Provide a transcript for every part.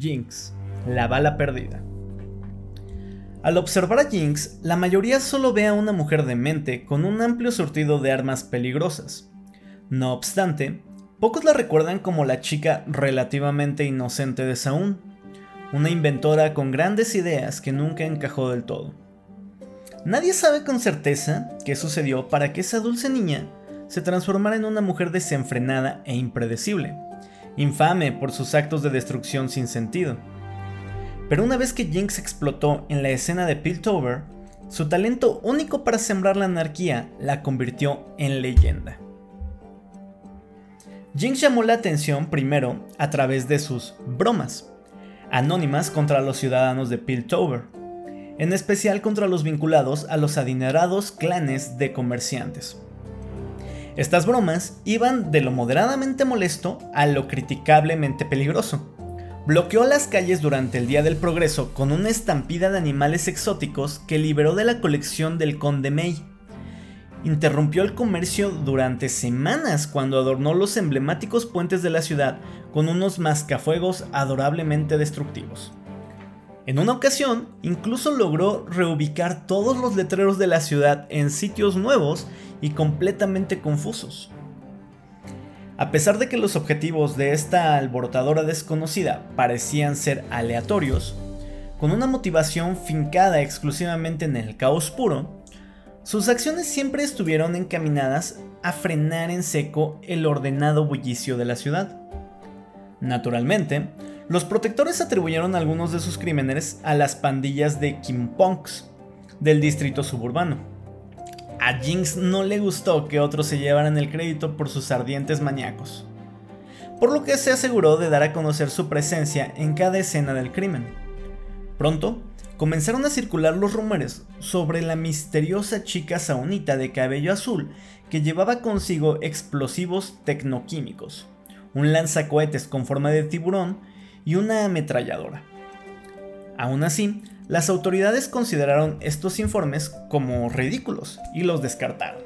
Jinx, la bala perdida. Al observar a Jinx, la mayoría solo ve a una mujer demente con un amplio surtido de armas peligrosas. No obstante, pocos la recuerdan como la chica relativamente inocente de Saúl, una inventora con grandes ideas que nunca encajó del todo. Nadie sabe con certeza qué sucedió para que esa dulce niña se transformara en una mujer desenfrenada e impredecible, infame por sus actos de destrucción sin sentido. Pero una vez que Jinx explotó en la escena de Piltover, su talento único para sembrar la anarquía la convirtió en leyenda. Jinx llamó la atención primero a través de sus bromas, anónimas contra los ciudadanos de Piltover, en especial contra los vinculados a los adinerados clanes de comerciantes. Estas bromas iban de lo moderadamente molesto a lo criticablemente peligroso, bloqueó las calles durante el Día del Progreso con una estampida de animales exóticos que liberó de la colección del Conde May. Interrumpió el comercio durante semanas cuando adornó los emblemáticos puentes de la ciudad con unos mascafuegos adorablemente destructivos. En una ocasión, incluso logró reubicar todos los letreros de la ciudad en sitios nuevos y completamente confusos. A pesar de que los objetivos de esta alborotadora desconocida parecían ser aleatorios, con una motivación fincada exclusivamente en el caos puro, sus acciones siempre estuvieron encaminadas a frenar en seco el ordenado bullicio de la ciudad. Naturalmente, los protectores atribuyeron algunos de sus crímenes a las pandillas de Kimpunks del distrito suburbano a Jinx no le gustó que otros se llevaran el crédito por sus ardientes maníacos, por lo que se aseguró de dar a conocer su presencia en cada escena del crimen. Pronto, comenzaron a circular los rumores sobre la misteriosa chica saunita de cabello azul que llevaba consigo explosivos tecnoquímicos, un lanzacohetes con forma de tiburón y una ametralladora. Aún así, las autoridades consideraron estos informes como ridículos y los descartaron.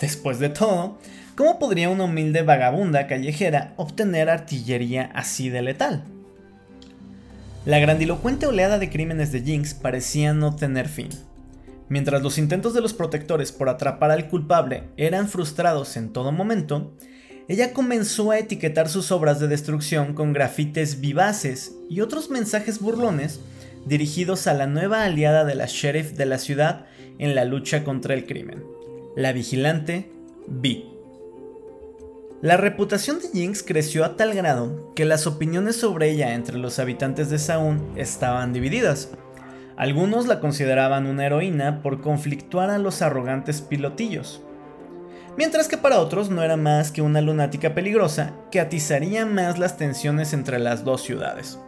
Después de todo, ¿cómo podría una humilde vagabunda callejera obtener artillería así de letal? La grandilocuente oleada de crímenes de Jinx parecía no tener fin. Mientras los intentos de los protectores por atrapar al culpable eran frustrados en todo momento, ella comenzó a etiquetar sus obras de destrucción con grafites vivaces y otros mensajes burlones dirigidos a la nueva aliada de la sheriff de la ciudad en la lucha contra el crimen, la vigilante B. La reputación de Jinx creció a tal grado que las opiniones sobre ella entre los habitantes de Saúl estaban divididas. Algunos la consideraban una heroína por conflictuar a los arrogantes pilotillos, mientras que para otros no era más que una lunática peligrosa que atizaría más las tensiones entre las dos ciudades.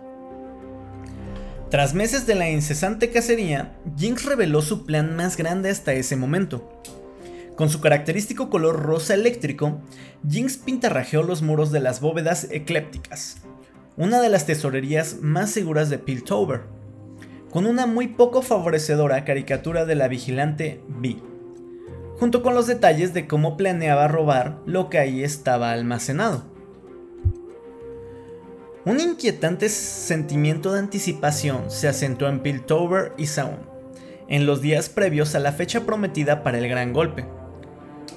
Tras meses de la incesante cacería, Jinx reveló su plan más grande hasta ese momento. Con su característico color rosa eléctrico, Jinx pintarrajeó los muros de las bóvedas eclépticas, una de las tesorerías más seguras de Piltover, con una muy poco favorecedora caricatura de la vigilante B, junto con los detalles de cómo planeaba robar lo que ahí estaba almacenado. Un inquietante sentimiento de anticipación se acentuó en Piltover y Sound en los días previos a la fecha prometida para el gran golpe.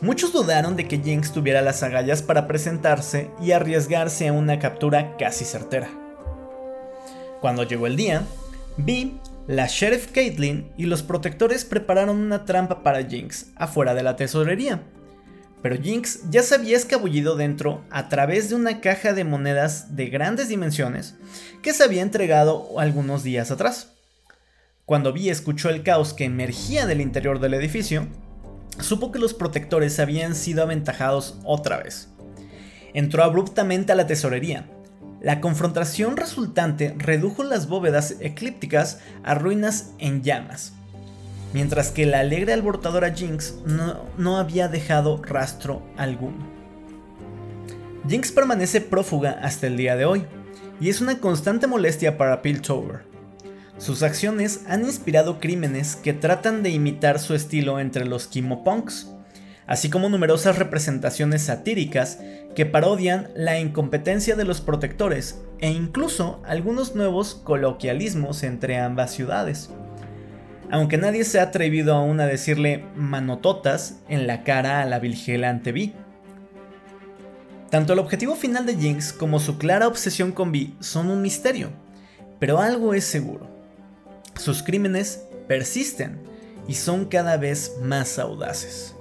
Muchos dudaron de que Jinx tuviera las agallas para presentarse y arriesgarse a una captura casi certera. Cuando llegó el día, Vi, la sheriff Caitlyn y los protectores prepararon una trampa para Jinx afuera de la tesorería pero Jinx ya se había escabullido dentro a través de una caja de monedas de grandes dimensiones que se había entregado algunos días atrás. Cuando Vi escuchó el caos que emergía del interior del edificio, supo que los protectores habían sido aventajados otra vez. Entró abruptamente a la tesorería. La confrontación resultante redujo las bóvedas eclípticas a ruinas en llamas mientras que la alegre alborotadora Jinx no, había dejado rastro alguno. Jinx permanece prófuga hasta el día de hoy, y es una constante molestia para Piltover. Sus acciones han inspirado crímenes que tratan de imitar su estilo entre los Kimopunks, así como numerosas representaciones satíricas que parodian la incompetencia de los protectores e incluso algunos nuevos coloquialismos entre ambas ciudades. Aunque nadie se ha atrevido aún a decirle manototas en la cara a la vigilante Vi. Tanto el objetivo final de Jinx como su clara obsesión con Vi son un misterio, pero algo es seguro. Sus crímenes persisten y son cada vez más audaces.